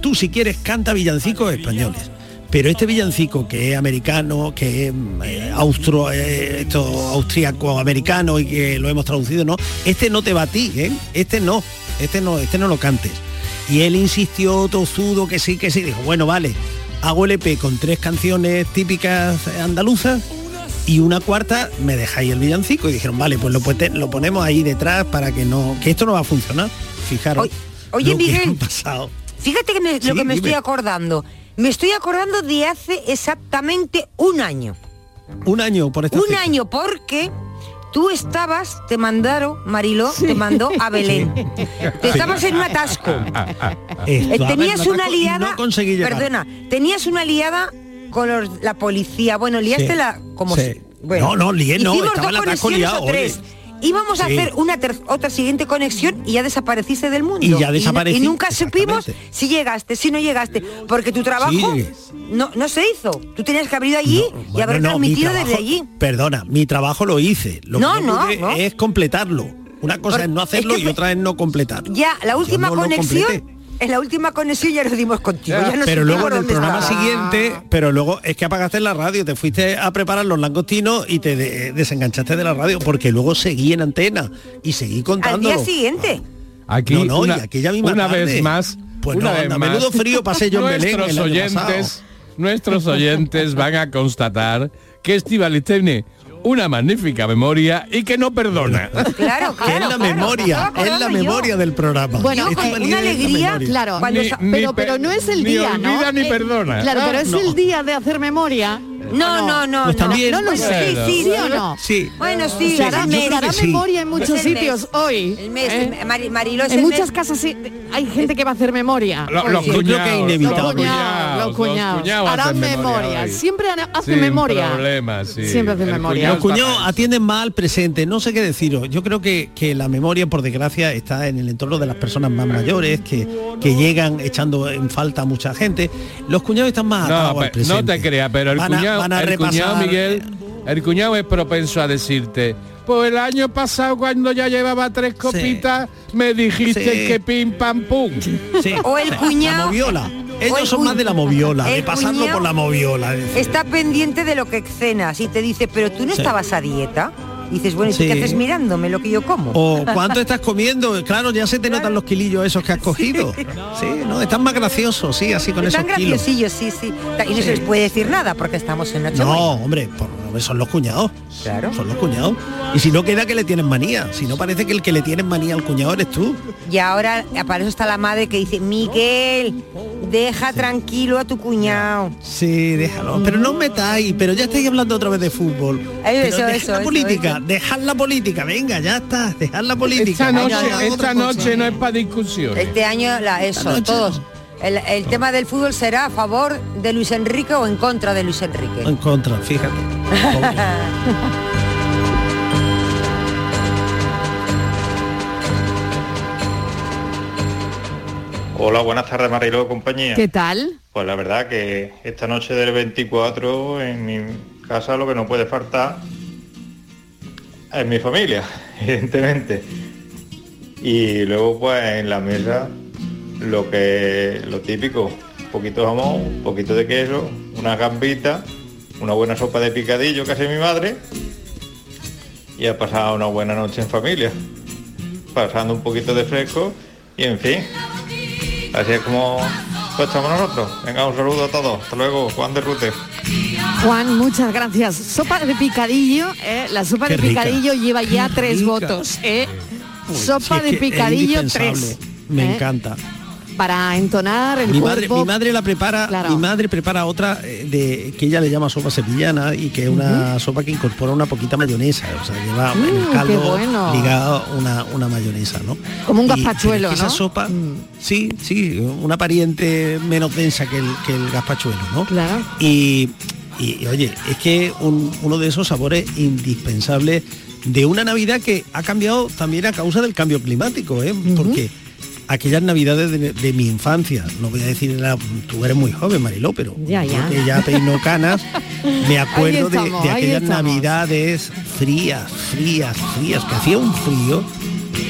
tú si quieres canta villancicos españoles. Pero este villancico que es americano, que es eh, austro, eh, esto, austríaco americano y que lo hemos traducido, no, este no te va a ti, ¿eh? Este no, este no, este no lo cantes. Y él insistió, tozudo, que sí, que sí, dijo, bueno, vale, hago el EP con tres canciones típicas andaluzas y una cuarta me dejáis el villancico y dijeron vale pues lo, lo ponemos ahí detrás para que no que esto no va a funcionar fijaros Oye, lo que Miguel, ha pasado Fíjate que me- Sí, lo que me dime. estoy acordando. Me estoy acordando de hace exactamente un año. un año por esta Un fecha. año porque tú estabas, te mandaron, Mariló, te mandó a Belén. Te estabas en un atasco. En tenías un una liada, no perdona, tenías una liada con los- la policía. Bueno, liaste la como si- bueno, No, no, lié no, estaba el atasco liado, o tres. oye. Íbamos a Sí. hacer una otra siguiente conexión y ya desapareciste del mundo. Y ya desaparecí, Y, nunca supimos si llegaste, si no llegaste, porque tu trabajo Sí. no, no se hizo. Tú tenías que haber ido allí y Bueno, haber no, transmitido desde allí. perdona mi trabajo lo hice lo No, que no, es completarlo una cosa Por- es no hacerlo es que y otra es no completarlo Ya, la última conexión. En la última conexión ya nos dimos contigo. Ya, ya no pero luego en el programa estaba. siguiente, pero luego es que apagaste la radio, te fuiste a preparar los langostinos y te de- desenganchaste de la radio porque luego seguí en antena y seguí Al contándolo. día siguiente. Aquí No, no, una, y aquella misma una tarde. vez más, Pues una no, vez anda, más, menudo frío pasé yo en Belén nuestros el oyentes, nuestros oyentes van a constatar que Estivaliz tiene una magnífica memoria y que no perdona. Claro, Que es la memoria, es la memoria del programa. Bueno, eh, una alegría, claro, Ni- ni pero, per- pero no es el ni día, ¿no? olvida ni Eh, perdona. Claro, pero es no. el día de hacer memoria. No, ¿o no, no, Pues no. también. No lo Bueno, sé, sí, sí, ¿sí o no? Sí. Bueno, sí. Se hará, memoria en muchos sitios mes. hoy. El mes, ¿eh? Es En muchas mes. casas sí, hay gente que va a hacer memoria. Lo- los Yo creo que es cuñados, inevitable. los cuñados, cuñados, los cuñados. cuñados Harán memoria. hoy. Siempre hacen memoria. Siempre hacen El memoria. cuñado Los cuñados atienden mal al presente, no sé qué deciros. Yo creo que, que la memoria, por desgracia, está en el entorno de las personas más mayores, que, que llegan echando en falta a mucha gente. Los cuñados están más No, atados al presente. no te creas, pero el a- cuñado, van a el cuñado Miguel, el cuñado es propenso a decirte, pues el año pasado cuando ya llevaba tres copitas, me dijiste Sí. que pim pam pum. sí, O el la cuñado- moviola. o el Ellos son más de la moviola, de pasarlo por la moviola. Está pendiente de lo que cenas y te dice, pero tú no Sí. estabas a dieta. Y dices, bueno, ¿y Sí. qué haces mirándome lo que yo como? O cuánto estás comiendo, claro, ya se te notan los kilillos esos que has cogido. Sí, no, están más graciosos, sí, así con Están esos kilos. graciosillos, sí, sí. Y no se les puede decir nada porque estamos en Nochebuena. No, hombre, por, son los cuñados. Claro. Son los cuñados. Y si no queda que le tienen manía. Si no parece que el que le tienen manía al cuñado eres tú. Y ahora para eso está la madre que dice, Miguel, deja tranquilo a tu cuñado. Sí, déjalo. Pero no os metáis, pero ya estáis hablando otra vez de fútbol. Eso, Pero eso, dejad eso, la eso, política, eso. dejad la política, venga, ya está, dejad la política. Esta noche, hagamos esta cosa. noche no es para discusión. Este año, la, eso, todos. El, el tema del fútbol será a favor de Luis Enrique o en contra de Luis Enrique. En contra, fíjate. Hola, buenas tardes Mariló compañía. ¿Qué tal? Pues la verdad que esta noche del 24 en mi casa lo que no puede faltar es mi familia, evidentemente. Y luego pues en la mesa lo que lo típico, un poquito de jamón, un poquito de queso, una gambita, una buena sopa de picadillo que hace mi madre y ha pasado una buena noche en familia, pasando un poquito de fresco y en fin, así es como pues estamos nosotros. Venga, un saludo a todos. Hasta luego, Juan de Rute. Juan, muchas gracias. Sopa de picadillo, ¿eh? la sopa Qué de rica. picadillo lleva ya Qué tres rica. votos. ¿eh? Uy, sopa si de picadillo tres. Me ¿eh? encanta. Para entonar el mi madre, mi madre la prepara, Claro. mi madre prepara otra eh, de que ella le llama sopa sevillana y que es una sopa que incorpora una poquita mayonesa, o sea, lleva en Mm, el caldo bueno. ligado una, una mayonesa, ¿no? Como un gazpachuelo. Esa sopa, sí, sí, una pariente menos densa que el, que el gazpachuelo, ¿no? Claro. Y, y, y, oye, es que un- uno de esos sabores indispensables de una Navidad que ha cambiado también a causa del cambio climático, ¿eh? Porque aquellas navidades de, de mi infancia, no voy a decir, la- tú eres muy joven, Mariló, pero Ya, ya. que ya peino canas, me acuerdo de- estamos, de, ahí aquellas navidades frías, frías, frías, que hacía un frío.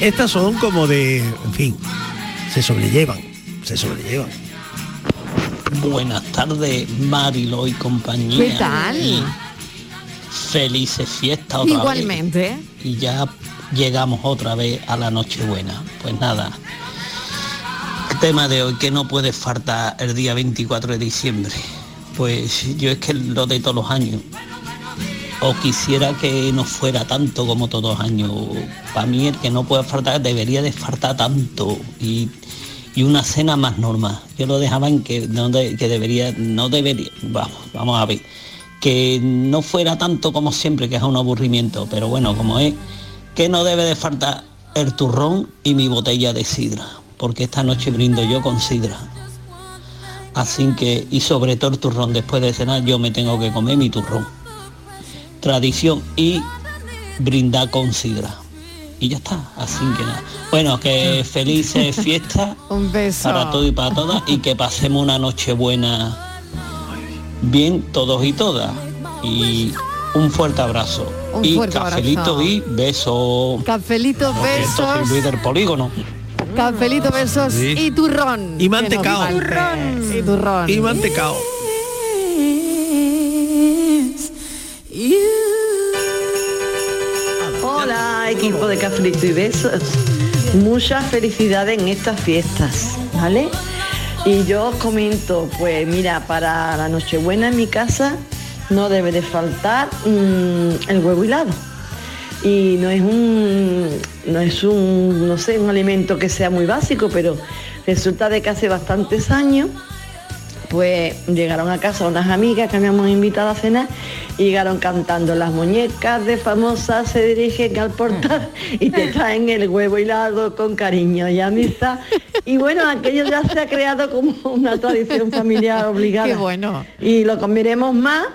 Estas son como de, en fin, se sobrellevan, se sobrellevan. Buenas tardes, Marilo y compañía. ¿Qué tal? Y felices fiestas otra Igualmente. vez. Y ya llegamos otra vez a la Nochebuena. Pues nada. Tema de hoy que no puede faltar el día 24 de diciembre. Pues yo es que lo de todos los años. O quisiera que no fuera tanto como todos los años. Para mí el que no puede faltar debería de faltar tanto. Y y una cena más normal. Yo lo dejaba en que no que debería, no debería, vamos, vamos a ver, que no fuera tanto como siempre, que es un aburrimiento, pero bueno, como es, que no debe de faltar el turrón y mi botella de sidra, porque esta noche brindo yo con sidra. Así que, y sobre todo el turrón, después de cenar yo me tengo que comer mi turrón. Tradición y brindar con sidra. Y ya está, así que nada. Bueno, que felices fiestas Un beso. para todos y para todas y que pasemos una noche buena bien todos y todas. Y un fuerte abrazo. Un y fuerte cafelito abrazo. y beso. Cafelito, besos. Luis del polígono. Cafelito, besos Sí. y turrón. Y mantecao. Y turrón. Y mantecao. Hola, equipo de Cafelito y Besos. Muchas felicidades en estas fiestas, ¿vale? Y yo os comento, pues mira, para la Nochebuena en mi casa no debe de faltar mm, el huevo hilado. Y no es un, no es un, no sé, un alimento que sea muy básico, pero resulta de que hace bastantes años pues llegaron a casa unas amigas que habíamos invitado a cenar y llegaron cantando las muñecas de famosas se dirigen al portal y te traen el huevo hilado con cariño y amistad. Y bueno, aquello ya se ha creado como una tradición familiar obligada. Qué bueno. Y lo comeremos más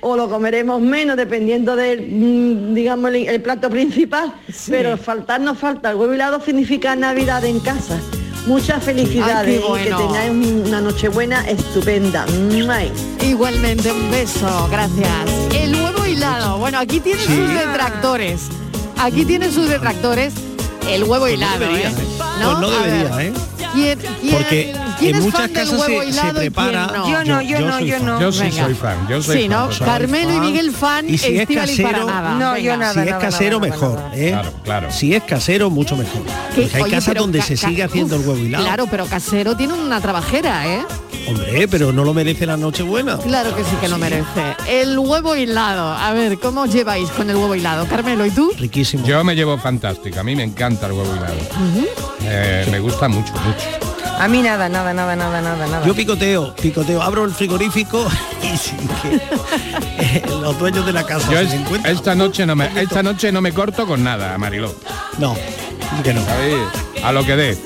o lo comeremos menos dependiendo del, mm, digamos, el, el plato principal. Pero faltar no falta. El huevo hilado significa Navidad en casa. Muchas felicidades Ay, y que tengáis una nochebuena estupenda. ¡Mua! Igualmente, un beso, gracias. El huevo hilado. Bueno, aquí tiene Sí. sus detractores. Aquí tiene sus detractores. El huevo Pues no hilado, debería, ¿eh? ¿eh? Pues no debería, ¿eh? ¿quién- quién- Porque en es muchas fan del casas huevo se- se prepara- no? Yo no, yo, no, soy yo fan. no. Yo sí Venga. soy fan, yo soy Sí, fan. ¿no? Carmelo y. Miguel fan, Y si es casero- nada. No, Venga. yo nada. si es casero, nada, mejor. nada. ¿eh? Claro, claro. Si es casero, mucho mejor. Porque hay oye, casas donde ca- se sigue haciendo uf, el huevo hilado. Claro, pero casero tiene una trabajera, ¿eh? Hombre, pero no lo merece la noche buena. Claro que sí que lo merece. El huevo hilado. A ver, ¿cómo os lleváis con el huevo hilado? Carmelo, ¿y tú? Riquísimo. Yo me llevo fantástico, a mí me encanta el huevo hilado. Eh, me gusta mucho, mucho. A mí nada, nada, nada, nada, nada, nada. Yo picoteo, picoteo, abro el frigorífico y sin que eh, los dueños de la casa Yo se es- den cuenta. esta noche no me esta noche no me corto con nada, Mariló. No, que no. Ahí, A lo que dé.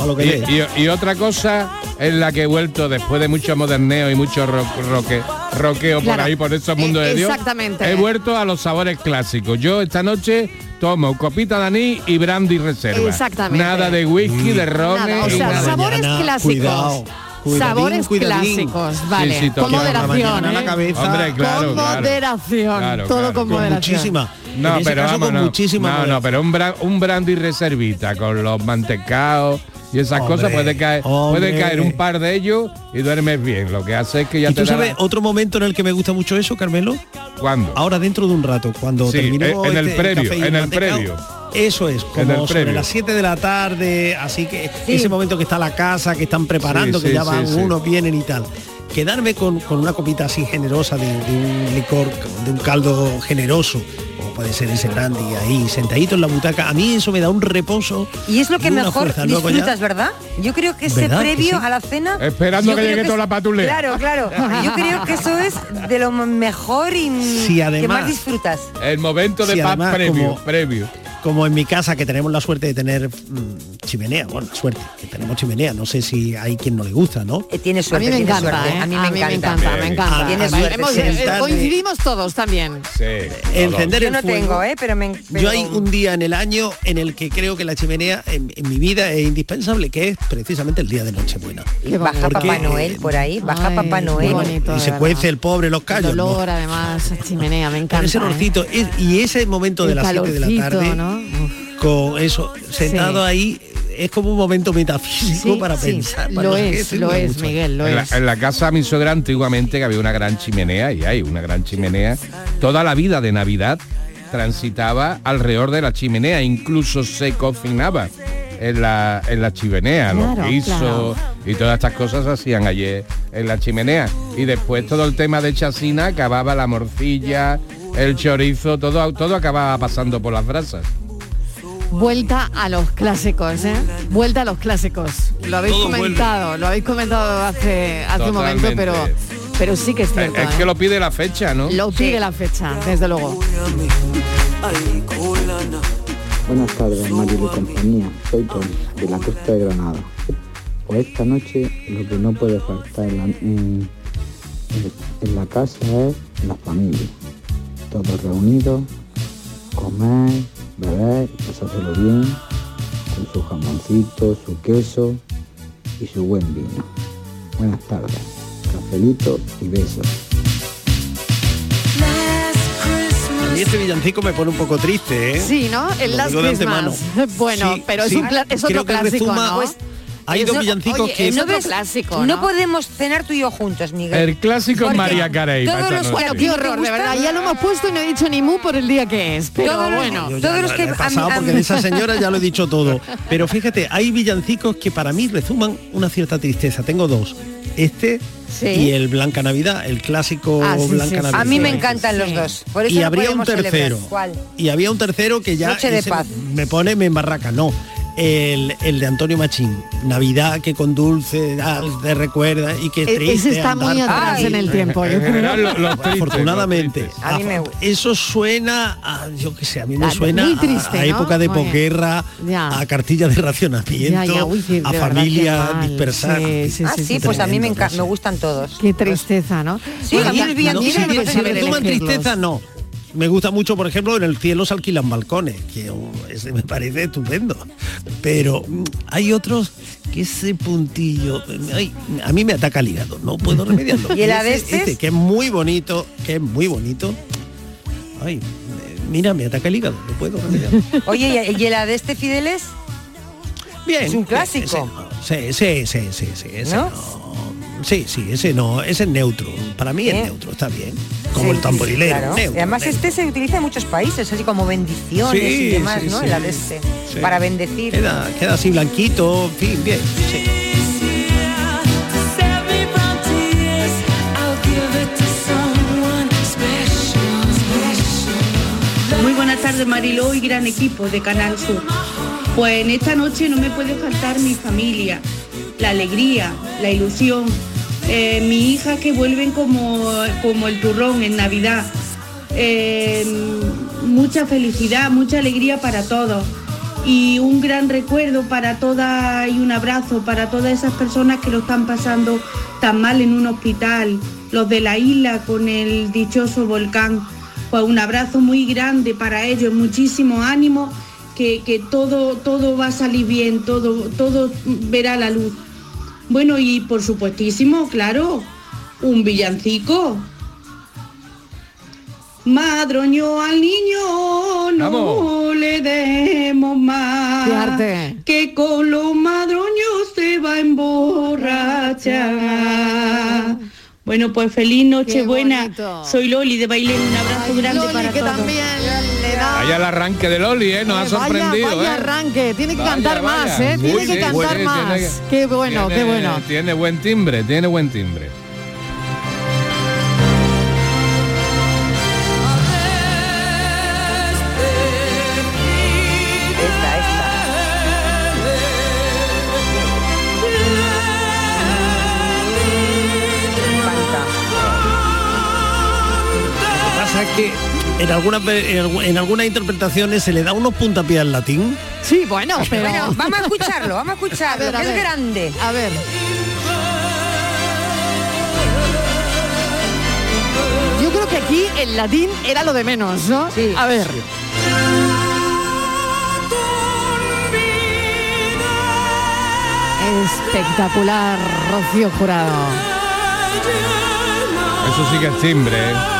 A lo que Y, dé. y- y otra cosa es la que he vuelto después de mucho moderneo y mucho ro- roque, roqueo Claro. por ahí, por esos Eh, mundos de Dios. exactamente. He vuelto a los sabores clásicos. Yo esta noche tomo copita de anís y brandy reserva. Exactamente. Nada de whisky, de ron. Nada, o sea, sabores clásicos. Cuidado, cuidadín, sabores cuidadín. clásicos, vale. Sí, sí, con moderación, ¿eh? la cabeza Hombre, claro, con claro. moderación, Claro, todo con Con moderación. muchísima. No, en ese pero caso vamos, con no. muchísima no, no, pero un, bra- un brandy reservita con los mantecaos y esas Hombre, cosas puede caer, hombre. puede caer un par de ellos y duermes bien. Lo que hace es que ya ¿Y te tú da sabes la- otro momento en el que me gusta mucho eso, Carmelo? ¿Cuándo? Ahora dentro de un rato, cuando Sí, terminemos en el este- previo, café y en el previo. Eso es, como el sobre las 7 de la tarde, así que ese momento que está la casa, que están preparando, Sí, que sí, ya van sí. unos, vienen y tal. Quedarme con, con una copita así generosa de, de un licor, de un caldo generoso, puede ser ese brandy ahí, sentadito en la butaca, a mí eso me da un reposo. Y es lo que mejor fuerza. Disfrutas, ¿verdad? Yo creo que ese ¿Verdad que previo sí? a la cena... Esperando que llegue toda la patulea. Claro, claro. Yo creo que eso es de lo mejor y Sí, que además- más disfrutas. El momento de Sí, paz además, previo, como- previo. Como en mi casa que tenemos la suerte de tener mm, chimenea, bueno, la suerte, que tenemos chimenea, no sé si hay quien no le gusta, ¿no? tiene A mí me encanta, ¿eh? a mí me encanta. encanta, me encanta. Suerte, hemos- sí. eh, Sentarme- coincidimos todos también. Encender Yo el no fuego. tengo, ¿eh? Pero me... Yo hay un día en el año en el que creo que la chimenea en, en mi vida es indispensable, que es precisamente el día de Nochebuena. Y baja Porque, Papá Noel por ahí, baja Papá Noel. y se cuece el pobre los El callos. ¿no? olor, además, chimenea, me encanta. Pero ese ¿eh? olorcito, es- y ese momento de El las 7 de la tarde, ¿no? Con eso, sentado Sí. ahí, es como un momento metafísico Sí, para sí, pensar. para lo es, lo es. Miguel, lo en, la, es. en la casa de mi suegra antiguamente que había una gran chimenea y hay una gran chimenea toda la vida de navidad transitaba alrededor de la chimenea incluso se cocinaba en la, en la chimenea Claro, los guisos claro. y todas estas cosas se hacían ayer en la chimenea y después todo el tema de chacina acababa la morcilla el chorizo todo todo acababa pasando por las brasas Vuelta a los clásicos, ¿eh? Vuelta a los clásicos. Lo habéis Todo comentado, lo habéis comentado hace, hace un momento, pero, pero sí que es cierto. es ¿eh? que lo pide la fecha no Lo pide la fecha, desde luego. Buenas tardes, Mario y compañía. Soy Tony, de la costa de Granada. Pues esta noche lo que no puede faltar en la, en- en la casa es la familia. Todos reunidos, comer, beber, pasárselo bien, con su jamoncito, su queso y su buen vino. Buenas tardes, cafelito y besos. A mí este villancico me pone un poco triste, ¿eh? Sí, ¿no? El Last Christmas. Bueno, Sí, pero es, sí. un es otro Creo que clásico, ¿no? Pues, hay dos villancicos oye, que- es ¿No otro ves? clásico, No ¿no? podemos cenar tú y yo juntos, Miguel. El clásico Porque María Carey todos los. Bueno, qué horror, de verdad. Ya lo hemos puesto y no he dicho ni mu por el día que es. Pero Todos los- bueno. Yo ya Todos lo los que pasado porque de esa señora ya lo he dicho todo. Pero fíjate, hay villancicos que para mí resuman una cierta tristeza. Tengo dos. Este Sí. y el Blanca Navidad, el clásico Ah, sí, Blanca sí, sí. Navidad. A mí me encantan los dos. Por eso y no habría un tercero. ¿Cuál? Y había un tercero que ya Noche de ese paz. me pone, me embarraca. No. El, el de Antonio Machín, Navidad que con dulce ah, te recuerda y que ese triste está andar muy atrás ahí. en el tiempo, yo creo. Afortunadamente. A mí me Eso suena a, yo qué sé, a mí me Ah, suena a- triste, a, ¿no? época de posguerra, a cartilla de racionamiento, Ya, ya, uy, sí, de a familia dispersada. Sí, sí, ah, sí, sí, sí, pues a mí me, me gustan todos. Qué tristeza, ¿no? Sí, a mí No, si, me si me toman tristeza, no. Me gusta mucho, por ejemplo, en el cielo se alquilan balcones, que oh, ese me parece estupendo. Pero mm, hay otros que ese puntillo, ay, a mí me ataca el hígado, no puedo remediarlo. ¿Y el Adestes? este, que es muy bonito, que es muy bonito. Ay, mira, me ataca el hígado, no puedo remediarlo. Oye, ¿y el de este Fideles? Bien. Es un clásico. Sí, sí, sí, sí, sí, ¿No? Sí, sí, ese no, ese es neutro. Para mí Sí. es neutro, está bien. Como Sí, el tamborilero. claro. neutro, y además neutro. este se utiliza en muchos países, así como bendiciones y Sí, demás, sí, ¿no? sí. El adeste. Sí. Para bendecir. Queda, queda así blanquito, en fin, bien. sí. Muy buenas tardes Mariló y gran equipo de Canal Sur. Pues en esta noche no me puede faltar mi familia, la alegría, la ilusión, eh, mi hija que vuelven como, como el turrón en Navidad. Eh, mucha felicidad, mucha alegría para todos y un gran recuerdo para todas y un abrazo para todas esas personas que lo están pasando tan mal en un hospital, los de la isla con el dichoso volcán. Pues un abrazo muy grande para ellos, muchísimo ánimo, que, que todo, todo va a salir bien, todo, todo verá la luz. Bueno, y por supuestísimo, claro, un villancico. Madroño al niño no Vamos. le demos más. Que con los madroños se va a emborrachar. Bueno, pues feliz Nochebuena. bonito. Soy Loli de Bailén. Un abrazo grande Loli, para que todos. también le da Vaya el arranque de Loli, ¿eh? Nos eh, ha sorprendido. Vaya, vaya eh. arranque, tiene que vaya, cantar vaya. más, ¿eh? Tiene que cantar sí, más. Tiene, qué bueno, tiene, qué bueno. Tiene buen timbre, tiene buen timbre. Esta, esta. Me pasa que en, algu- en algunas interpretaciones se le da unos puntapiés al latín. Sí, bueno, pero... Bueno, vamos a escucharlo, vamos a escucharlo, A ver, a que es ver. grande. A ver. Yo creo que aquí el latín era lo de menos, ¿no? Sí. A ver. Espectacular, Rocío Jurado. Eso sí que es timbre. ¿eh?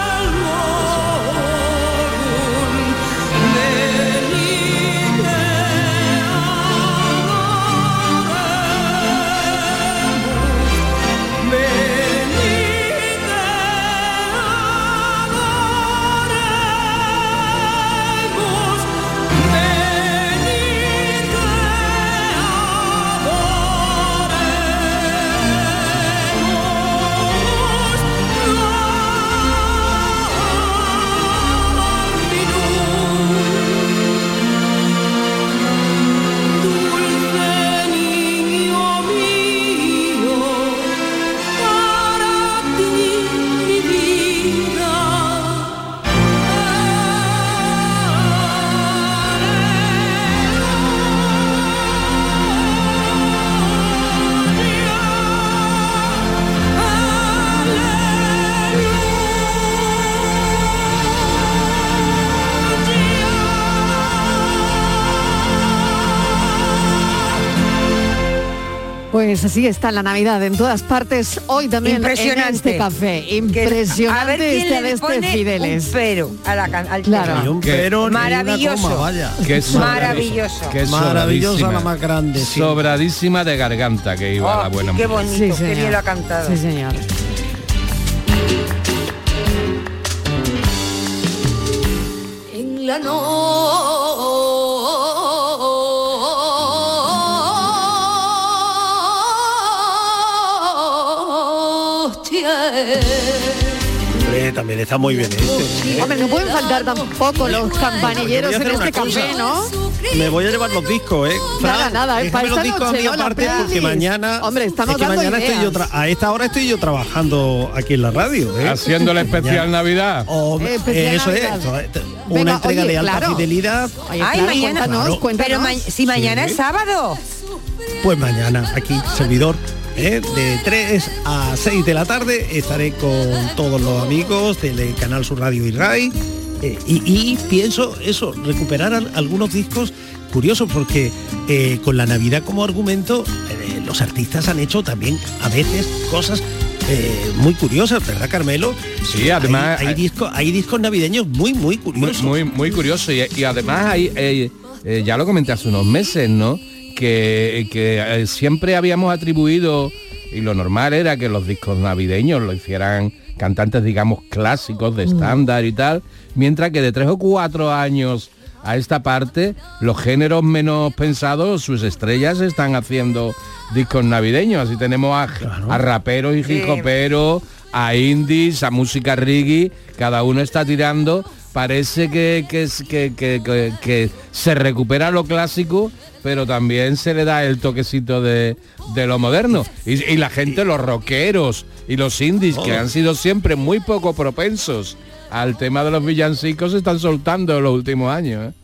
Así está la Navidad en todas partes, hoy también Impresionante. en este café. Impresionante a ver quién este le de este pone Fideles. un pero a la al Claro. pero Maravilloso. coma, vaya. Que es Maravilloso. Que es Maravillosa la más grande. sí. Sobradísima de garganta que iba Oh, la buena qué mujer. bonito, Sí, qué bien lo ha cantado. Sí, señor. En la noche. Hombre, también está muy bien este. ¿eh? Hombre, no pueden faltar tampoco los campanilleros a en este café. ¿no? Me voy a llevar los discos, ¿eh? Nada, nada, es para déjame los discos a noche, mí ¿no? La aparte porque mañana Hombre, estamos es que dando mañana estoy ideas. yo tra- a esta hora estoy yo trabajando aquí en la radio, ¿eh? Haciendo la especial Navidad. Oh, Eh, especial eso es, Navidad. eso es, Venga, una entrega oye, de alta claro. fidelidad. Oye, Ay, claro, mañana, cuéntanos, Claro. cuéntanos. Pero ma- si mañana Sí. es sábado. Pues mañana aquí, servidor, ¿eh? de 3 a 6 de la tarde estaré con todos los amigos del Canal Sur Radio y RAI eh, y, y pienso eso, recuperar al- algunos discos curiosos porque eh, con la Navidad como argumento eh, los artistas han hecho también a veces cosas eh, muy curiosas, ¿verdad Carmelo? Sí, además- Hay, hay discos, hay discos navideños muy, muy curiosos. muy, muy curioso. Y, y además hay, eh, eh, ya lo comenté hace unos meses, ¿no? Que, que, eh, siempre habíamos atribuido, y lo normal era que los discos navideños lo hicieran cantantes, digamos, clásicos de estándar y tal, mientras que de tres o cuatro años a esta parte, los géneros menos pensados, sus estrellas están haciendo discos navideños. Así tenemos a, a raperos y hip hoperos, a indies, a música reggae, cada uno está tirando. Parece que, que, que- que- se recupera lo clásico, pero también se le da el toquecito de, de lo moderno. Y, y la gente, los rockeros y los indies, que han sido siempre muy poco propensos al tema de los villancicos, se están soltando en los últimos años. ¿eh?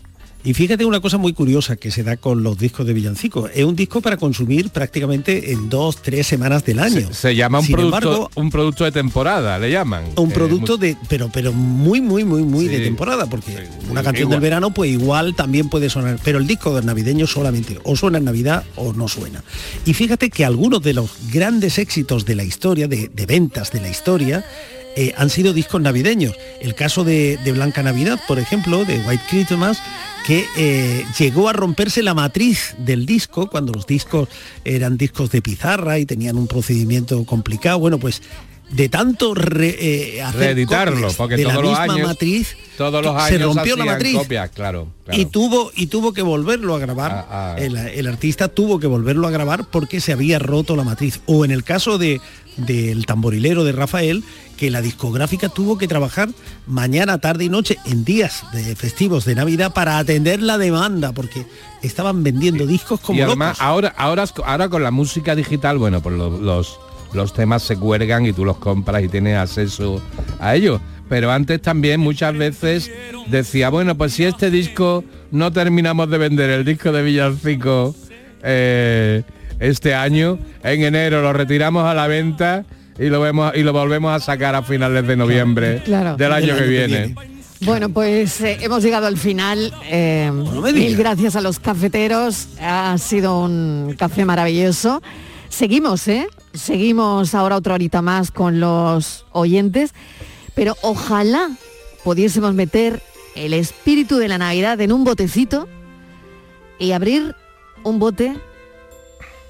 Y fíjate una cosa muy curiosa que se da con los discos de villancicos. Es un disco para consumir prácticamente en dos, tres semanas del año. Se llama un Sin producto, embargo, un producto de temporada, le llaman. un Eh, producto de, pero, pero muy, muy, muy, muy de temporada, porque una canción igual. del verano, pues igual también puede sonar. Pero el disco del navideño solamente o suena en Navidad o no suena. Y fíjate que algunos de los grandes éxitos de la historia, de, de ventas de la historia, eh, han sido discos navideños. El caso de, de Blanca Navidad, por ejemplo, de White Christmas, que eh, llegó a romperse la matriz del disco cuando los discos eran discos de pizarra y tenían un procedimiento complicado. Bueno, pues de tanto re- eh, hacer reeditarlo, copias porque de la todos los misma años, matriz todos los se años rompió la matriz copias, claro, claro. y tuvo y tuvo que volverlo a grabar Ah, ah. El, el artista tuvo que volverlo a grabar porque se había roto la matriz o en el caso de del tamborilero de Rafael que la discográfica tuvo que trabajar mañana tarde y noche en días de festivos de navidad para atender la demanda porque estaban vendiendo discos como y además locos. ahora ahora ahora con la música digital bueno pues los, los los temas se cuelgan y tú los compras y tienes acceso a ellos pero antes también muchas veces decía, bueno, pues si este disco no terminamos de vender el disco de Villancico eh, este año, en enero lo retiramos a la venta y lo vemos y lo volvemos a sacar a finales de noviembre Claro. del año que viene. Bueno, pues eh, hemos llegado al final. Eh, mil gracias a los cafeteros. Ha sido un café maravilloso. Seguimos, ¿eh? Seguimos ahora otra horita más con los oyentes. Pero ojalá pudiésemos meter el espíritu de la Navidad en un botecito y abrir un bote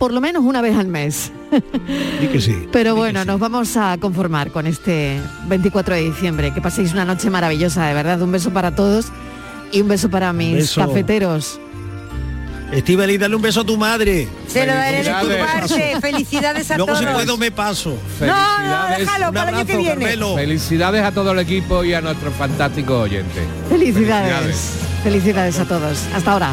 por lo menos una vez al mes. Di que sí. Pero bueno, nos vamos a conformar con este 24 de diciembre. Que paséis una noche maravillosa, de verdad. Un beso para todos y un beso para mis beso. cafeteros. Estíbaliz, dale un beso a tu madre. Se lo daré de tu Felicidades. parte. Felicidades a Luego todos. si puedo me paso. No, no, déjalo para el año que viene. Felicidades a todo el equipo y a nuestros fantásticos oyentes. Felicidades. Felicidades a todos. Hasta ahora.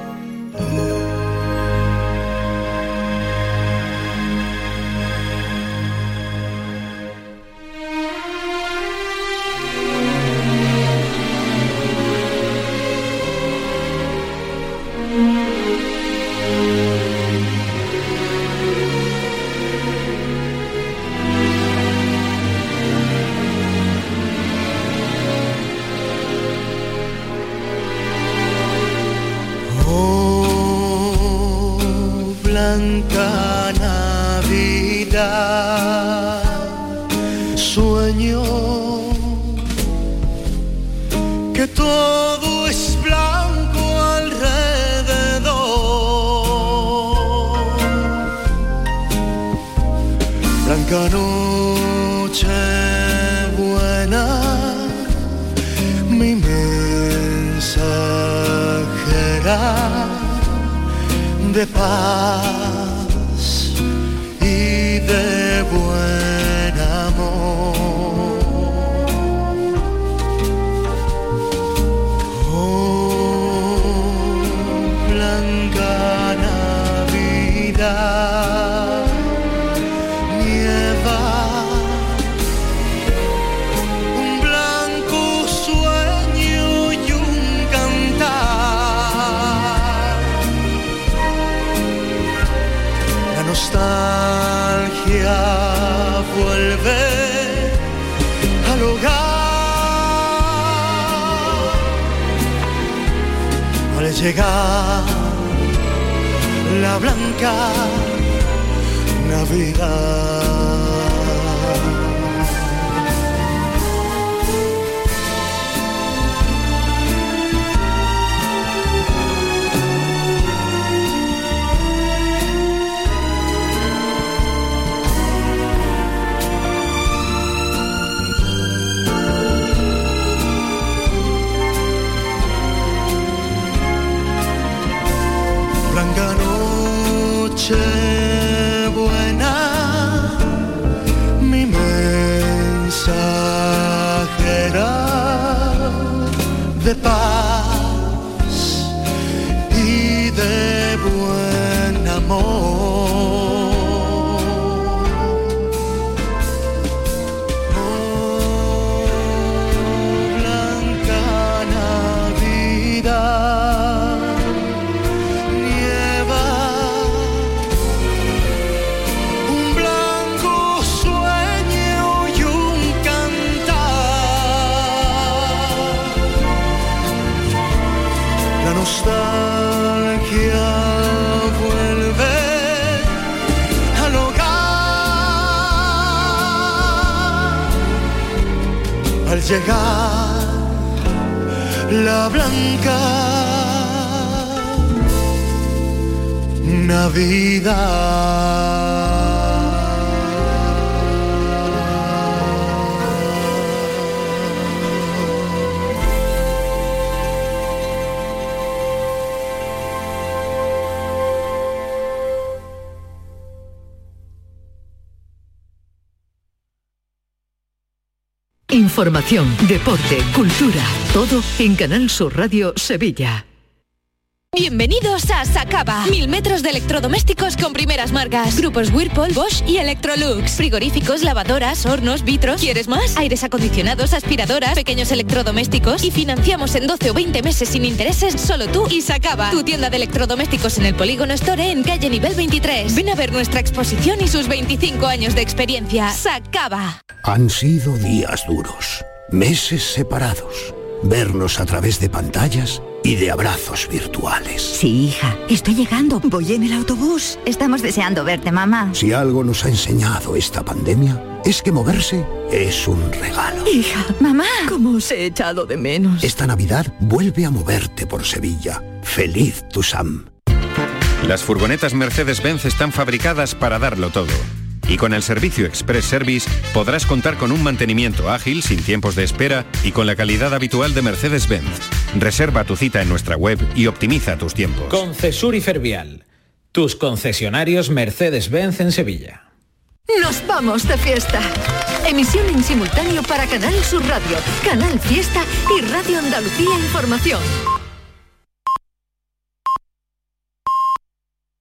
Nostalgia vuelve al hogar al llegar la blanca Navidad. Noche buena, mi mensajera de paz llegar la blanca Navidad. Información, deporte, cultura, todo en Canal Sur Radio Sevilla. Bienvenidos a Sacaba. Mil metros de electrodomésticos con primeras marcas. Grupos Whirlpool, Bosch y Electrolux. Frigoríficos, lavadoras, hornos, vitros. ¿Quieres más? Aires acondicionados, aspiradoras, pequeños electrodomésticos. Y financiamos en 12 o 20 meses sin intereses solo tú y Sacaba. Tu tienda de electrodomésticos en el Polígono Store en calle nivel 23. Ven a ver nuestra exposición y sus 25 años de experiencia. Sacaba. Han sido días duros, meses separados, vernos a través de pantallas y de abrazos virtuales. Sí, hija, estoy llegando. Voy en el autobús. Estamos deseando verte, mamá. Si algo nos ha enseñado esta pandemia, es que moverse es un regalo. Hija, mamá, ¿cómo os he echado de menos? Esta Navidad vuelve a moverte por Sevilla. Feliz tu Sam. Las furgonetas Mercedes-Benz están fabricadas para darlo todo. Y con el servicio Express Service podrás contar con un mantenimiento ágil, sin tiempos de espera y con la calidad habitual de Mercedes-Benz. Reserva tu cita en nuestra web y optimiza tus tiempos. Concesur y Fervial, tus concesionarios Mercedes-Benz en Sevilla. Nos vamos de fiesta. Emisión en simultáneo para Canal Sur Radio, Canal Fiesta y Radio Andalucía Información.